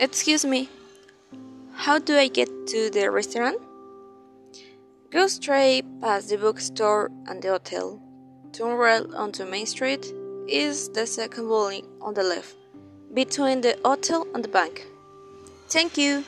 Excuse me, how do I get to the restaurant? Go straight past the bookstore and the hotel. Turn right onto Main Street is the second building on the left, between the hotel and the bank. Thank you.